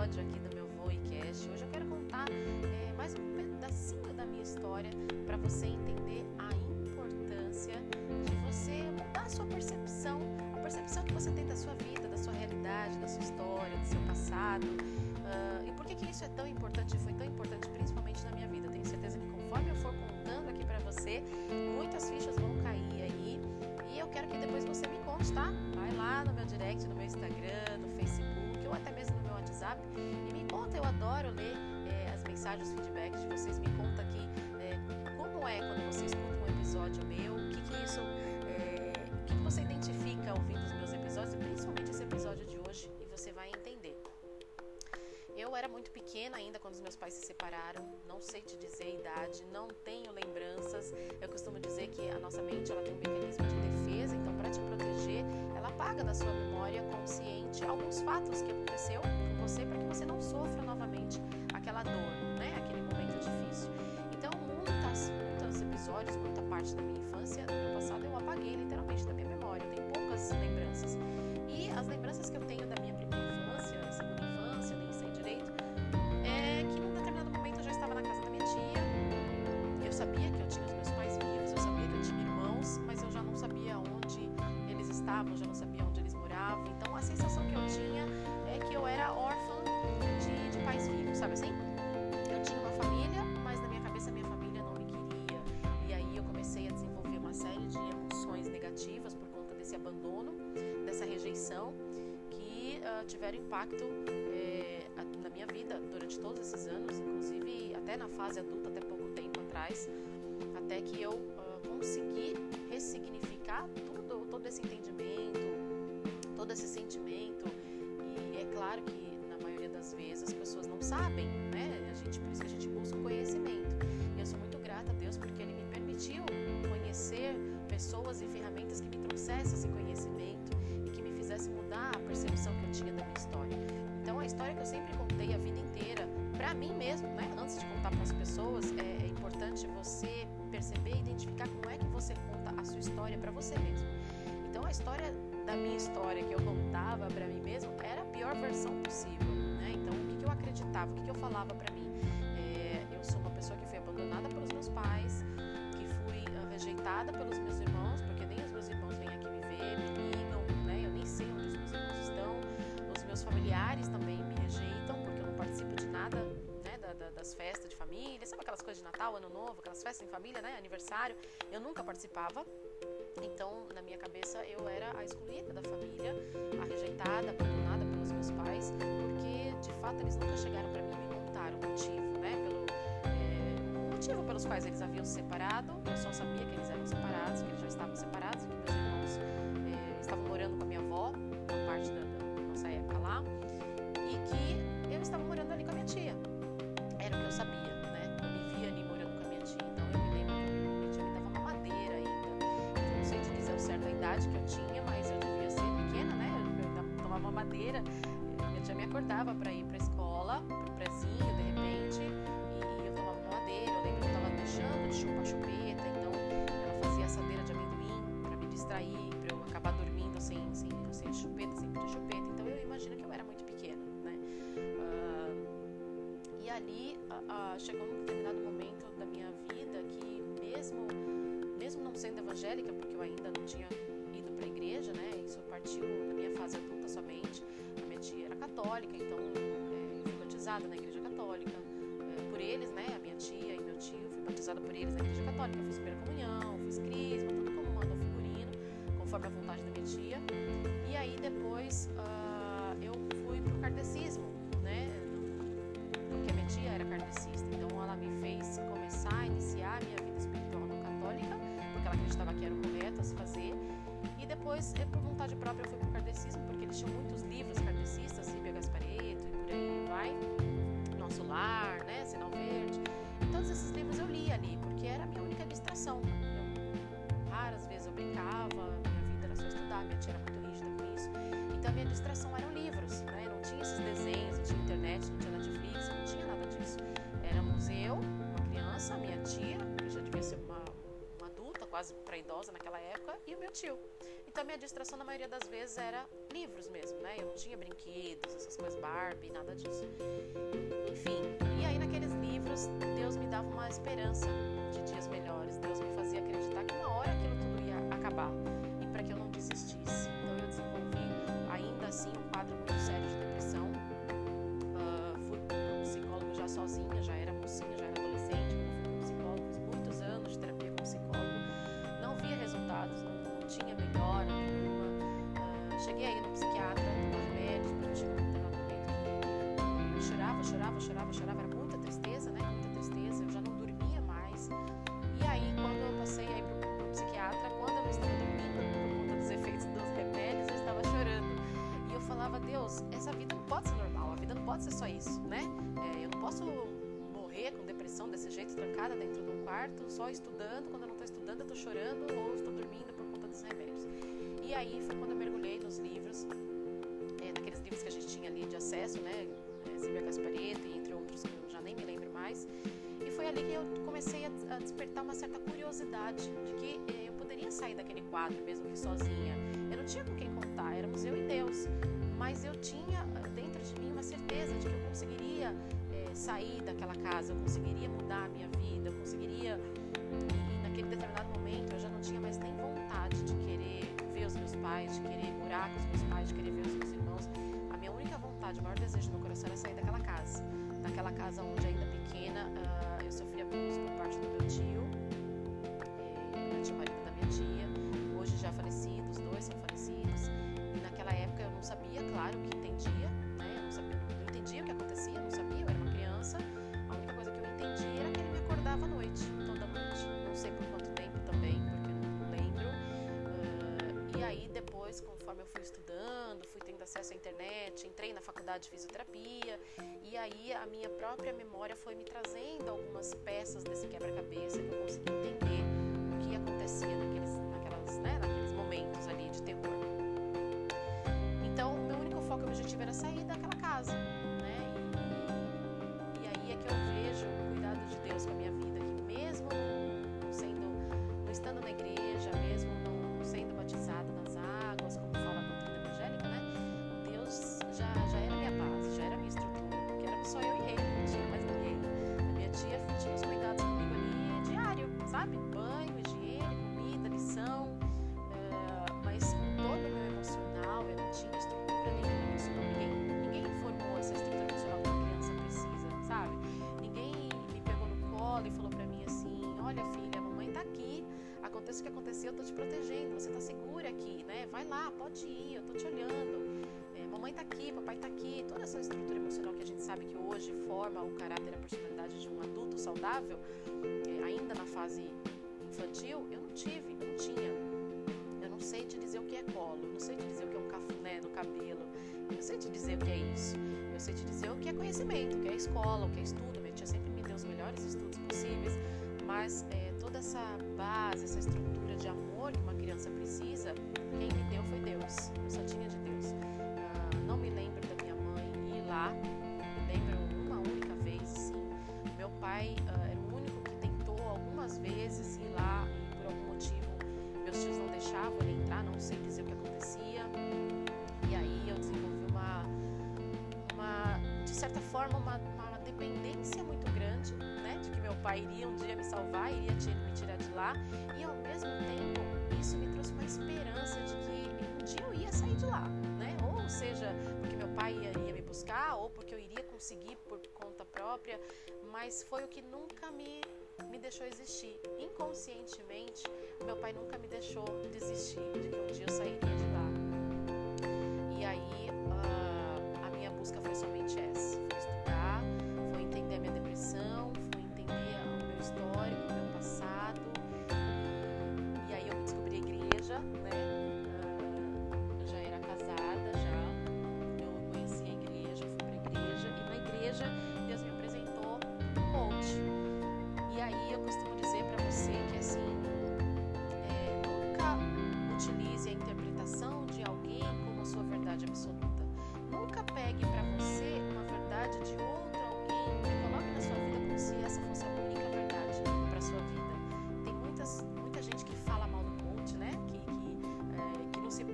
episódio aqui do meu Voicast. Hoje eu quero contar é, mais um pedacinho da minha história para você entender a importância de você mudar a sua percepção, a percepção que você tem da sua vida, da sua realidade, da sua história, do seu passado. Uh, e por que, que isso é tão importante? Foi tão importante principalmente na minha vida. Tenho certeza que conforme eu for contando aqui para você, muitas fichas vão cair aí. E eu quero que depois você me conte, tá? Vai lá no meu direct, no meu Instagram, no Facebook ou até mesmo WhatsApp e me conta. Eu adoro ler é, as mensagens, os feedbacks de vocês. Me conta aqui é, como é quando você escuta um episódio meu, o que, que isso, é, o que, você identifica ouvindo os meus episódios, principalmente esse episódio de hoje, e você vai entender. Eu era muito pequena ainda quando os meus pais se separaram, não sei te dizer a idade, não tenho lembranças. Eu costumo dizer que a nossa mente ela tem um mecanismo de defesa, então para te proteger, ela apaga da sua memória consciente alguns fatos que aconteceu com você para que você não sofra novamente aquela dor, né? Aquele momento difícil. Então, muitas, muitos episódios, muita parte da minha infância, do meu passado, eu apaguei literalmente da minha memória. Eu tenho poucas lembranças. E as lembranças que eu tenho não sabia onde eles moravam. Então a sensação que eu tinha é que eu era órfã de, de pais vivos, sabe assim? Eu tinha uma família, mas na minha cabeça minha família não me queria. E aí eu comecei a desenvolver uma série de emoções negativas por conta desse abandono, dessa rejeição, que uh, tiveram impacto eh, na minha vida durante todos esses anos, inclusive até na fase adulta, até pouco tempo atrás, até que eu uh, consegui ressignificar tudo, todo esse entendimento, ferramentas que me trouxessem esse conhecimento e que me fizessem mudar a percepção que eu tinha da minha história. Então a história que eu sempre contei a vida inteira, para mim mesmo, né? Antes de contar para as pessoas, é, é importante você perceber e identificar como é que você conta a sua história para você mesmo. Então a história da minha história que eu contava para mim mesmo era a pior versão possível, né? Então o que, que eu acreditava, o que, que eu falava para mim? É, eu sou uma pessoa que foi abandonada pelos meus pais, que fui rejeitada pelos meus irmãos, Da, da, das festas de família, sabe aquelas coisas de Natal, Ano Novo, aquelas festas em família, né? Aniversário. Eu nunca participava. Então, na minha cabeça, eu era a excluída da família, a rejeitada, abandonada pelos meus pais, porque de fato eles nunca chegaram para mim e me contaram o motivo, né? Pelo é, motivo pelos quais eles haviam se separado. Eu só sabia que eles eram separados, que eles já estavam separados, que meus irmãos é, estavam morando com a minha avó, uma parte da, da nossa época lá, e que eu estava morando ali com a minha tia. O que eu sabia, né? Eu me via ali morando com a minha tia, então eu me lembro que minha tia me dava uma madeira ainda. Eu não sei te dizer o certo a idade que eu tinha, mas eu devia ser pequena, né? Eu tomava madeira. Minha tia me acordava para ir para escola, pro prezinho, de repente, e eu tomava uma madeira. Eu lembro que eu estava deixando de chupar chupeta, então ela fazia assadeira de amendoim para me distrair, para eu acabar dormindo sem, sem, sem chupeta, sem chupeta. Então eu imagino que eu era muito pequena, né? Uh, e ali chegou um determinado momento da minha vida que mesmo mesmo não sendo evangélica, porque eu ainda não tinha ido para a igreja, né? Isso partiu da minha fase adulta somente. A minha tia era católica, então é, eu fui batizada na igreja católica é, por eles, né? A minha tia e meu tio, fui batizada por eles na igreja católica. Fiz primeira comunhão, Distração eram livros, né? Não tinha esses desenhos, não tinha internet, não tinha Netflix, não tinha nada disso. Éramos eu, uma criança, minha tia, que já devia ser uma, uma adulta, quase para idosa naquela época, e o meu tio. Então minha distração na maioria das vezes era livros mesmo, né? Eu não tinha brinquedos, essas coisas Barbie, nada disso. Sozinha, já era mocinha, já era adolescente. Fui um psicólogo, fiz muitos anos de terapia com psicólogo. Não via resultados, não, não tinha melhora nenhuma. Uh, cheguei aí no psiquiatra, tomar remédios, porque chegou um determinado momento que chorava, chorava, chorava, chorava. Era muita tristeza, né? Muita tristeza. Eu já não dormia mais. E aí, quando eu passei aí pro, pro psiquiatra, quando eu não estava dormindo por conta dos efeitos dos remédios, eu estava chorando. E eu falava, Deus, essa vida não pode ser normal, a vida não pode ser só isso, né? É, eu não posso morrer com depressão desse jeito, trancada dentro de um quarto, só estudando. Quando eu não estou estudando, eu estou chorando ou estou dormindo por conta dos remédios. E aí foi quando eu mergulhei nos livros, é, naqueles livros que a gente tinha ali de acesso, né? É, Silvia Gaspareto e entre outros que eu já nem me lembro mais. E foi ali que eu comecei a, a despertar uma certa curiosidade de que eh, eu poderia sair daquele quadro mesmo que sozinha. Eu não tinha com quem contar, éramos eu e Deus. Mas eu tinha de mim uma certeza de que eu conseguiria eh, sair daquela casa, eu conseguiria mudar a minha vida, eu conseguiria. E naquele determinado momento eu já não tinha mais nem vontade de querer ver os meus pais, de querer morar com os meus pais, de querer ver os meus irmãos. A minha única vontade, o maior desejo do meu coração era sair daquela casa. Naquela casa onde ainda pequena uh, eu sofri abuso por parte do meu tio, depois, conforme eu fui estudando, fui tendo acesso à internet, entrei na faculdade de fisioterapia e aí a minha própria memória foi me trazendo algumas peças desse quebra-cabeça que eu consegui entender o que acontecia naqueles, naquelas, né, naqueles momentos ali de terror. Então, meu único foco e objetivo era sair daquela casa, aconteça o que acontecer, eu tô te protegendo, você tá segura aqui, né? Vai lá, pode ir, eu tô te olhando. É, mamãe tá aqui, papai tá aqui, toda essa estrutura emocional que a gente sabe que hoje forma o caráter a personalidade de um adulto saudável, é, ainda na fase infantil, eu não tive, não tinha. Eu não sei te dizer o que é colo, não sei te dizer o que é um cafuné no cabelo, eu não sei te dizer o que é isso. Eu sei te dizer o que é conhecimento, o que é escola, o que é estudo. Minha tia sempre me deu os melhores estudos possíveis, mas é, toda essa base, essa estrutura de amor que uma criança precisa, quem me deu foi Deus. Eu só tinha de Deus. Ah, não me lembro da minha mãe ir lá, me lembro uma única vez, sim. Meu pai ah, era o único que tentou algumas vezes ir lá por algum motivo meus tios não deixavam ele entrar, não sei dizer o que acontecia. E aí eu desenvolvi uma, uma de certa forma, uma, uma dependência muito pai iria um dia me salvar, iria me tirar de lá. E ao mesmo tempo, isso me trouxe uma esperança de que um dia eu ia sair de lá, né? Ou seja, porque meu pai ia, ia me buscar, ou porque eu iria conseguir por conta própria. Mas foi o que nunca me me deixou existir. Inconscientemente, meu pai nunca me deixou desistir de que um dia eu sairia de lá. E aí, uh, a minha busca foi somente essa: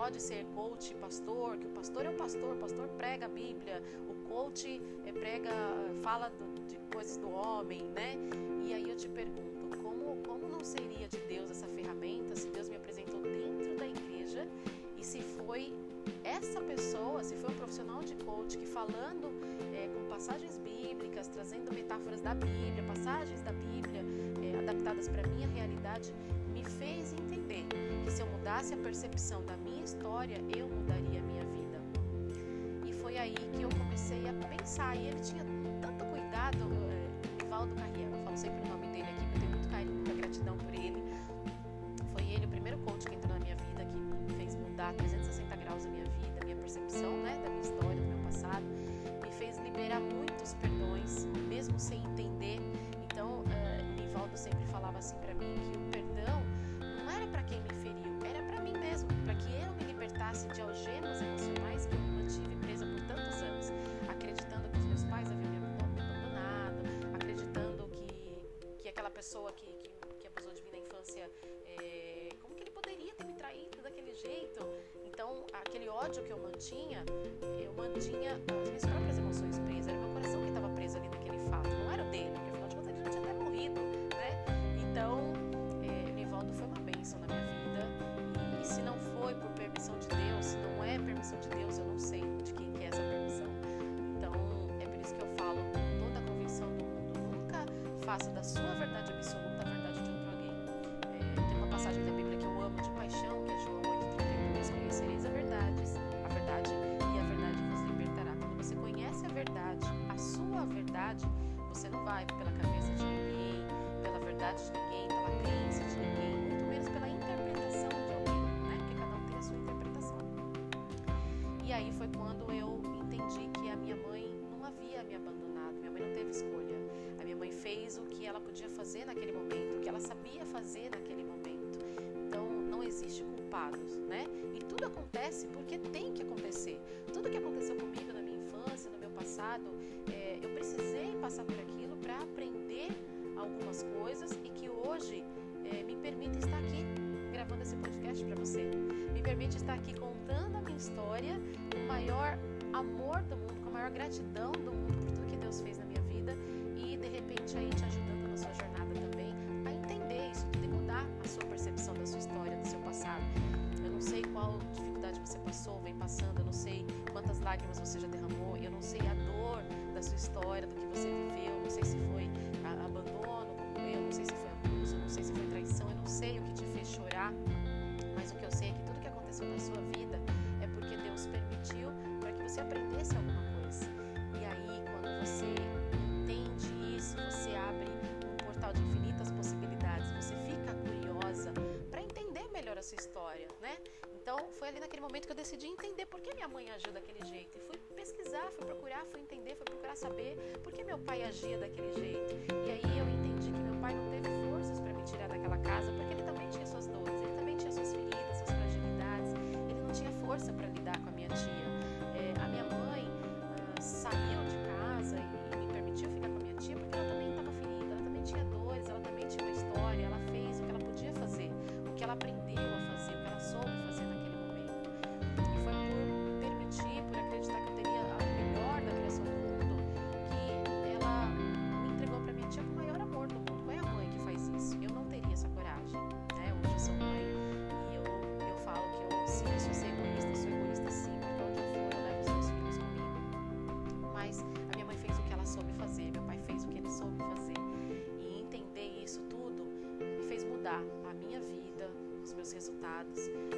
pode ser coach, pastor, que o pastor é o pastor, o pastor prega a Bíblia, o coach é, prega, fala do, de coisas do homem, né? E aí eu te pergunto, como, como não seria de Deus essa ferramenta se Deus me apresentou dentro da igreja e se foi essa pessoa, se foi um profissional de coach que falando é, com passagens bíblicas, trazendo metáforas da Bíblia, passagens da Bíblia é, adaptadas para minha realidade, me fez entender que se eu mudasse a percepção da minha história, eu mudaria a minha vida. E foi aí que eu comecei a pensar. E ele tinha tanto cuidado, é, Nivaldo Carriel, eu falo sempre o nome dele aqui, eu tenho muito carinho, muita gratidão por ele. Foi ele o primeiro coach que entrou na minha vida, que me fez mudar 360 graus a minha vida, a minha percepção né, da minha história, do meu passado. Me fez liberar muitos perdões, mesmo sem entender. Então, uh, Nivaldo sempre falava assim para mim que o perdão não era para quem me feriu, de algemas emocionais que eu mantive presa por tantos anos, acreditando que os meus pais haviam me abandonado, acreditando que, que aquela pessoa que, que, que abusou de mim na infância, é, como que ele poderia ter me traído daquele jeito? Então, aquele ódio que eu mantinha, eu faça da sua verdade absoluta a verdade de outro alguém. É, tem uma passagem da Bíblia que eu amo de paixão, que é João 8,32, conhecereis a verdade, a verdade e a verdade vos libertará. Quando você conhece a verdade, a sua verdade, você não vai pela cabeça de ninguém, pela verdade de ninguém, acontece porque tem que acontecer. Tudo que aconteceu comigo na minha infância, no meu passado, é, eu precisei passar por aquilo para aprender algumas coisas e que hoje é, me permite estar aqui gravando esse podcast para você. Me permite estar aqui contando a minha história com o maior amor do mundo, com a maior gratidão do mundo por tudo que Deus fez na minha vida e de repente aí te ajudando na sua jornada também a entender isso tudo e mudar a sua percepção da sua história, do seu passado. Eu não sei qual passou, vem passando, eu não sei quantas lágrimas você já derramou, eu não sei a dor da sua história, do que você viveu, não sei se foi abandono, como eu, não sei se foi abuso, não sei se foi traição, eu não sei o que te fez chorar, mas o que eu sei é que tudo que aconteceu na sua vida é porque Deus permitiu para que você aprendesse alguma coisa. A sua história, né? Então, foi ali naquele momento que eu decidi entender por que minha mãe agiu daquele jeito. E fui pesquisar, fui procurar, fui entender, fui procurar saber por que meu pai agia daquele jeito. E aí eu entendi que meu pai não teve forças para me tirar daquela casa, porque ele também tinha suas dores, ele também tinha suas feridas, suas fragilidades. Ele não tinha força para lidar com a minha tia. É, a minha mãe uh, saiu de casa e, e me permitiu ficar com a minha tia porque ela também estava ferida, ela também tinha dores, ela também tinha uma história, ela fez o que ela podia fazer, o que ela aprendeu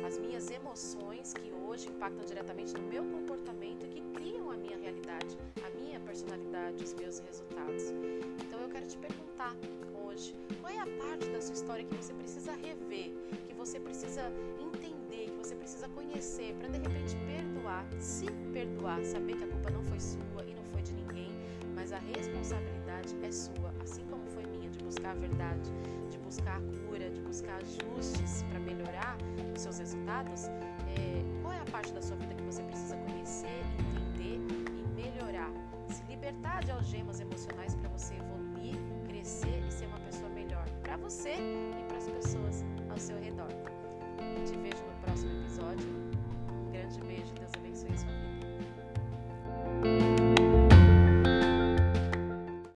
as minhas emoções que hoje impactam diretamente no meu comportamento e que criam a minha realidade, a minha personalidade, os meus resultados. Então eu quero te perguntar hoje, qual é a parte da sua história que você precisa rever, que você precisa entender, que você precisa conhecer para de repente perdoar, se perdoar, saber que a culpa não foi sua e não foi de ninguém, mas a responsabilidade é sua, assim como foi minha de buscar a verdade, de buscar cura, de buscar ajustes para melhorar os seus resultados, é, qual é a parte da sua vida que você precisa conhecer, entender e melhorar? Se libertar de algemas emocionais para você evoluir, crescer e ser uma pessoa melhor para você e para as pessoas ao seu redor. Te vejo no próximo episódio. Um grande beijo, Deus abençoe a sua vida.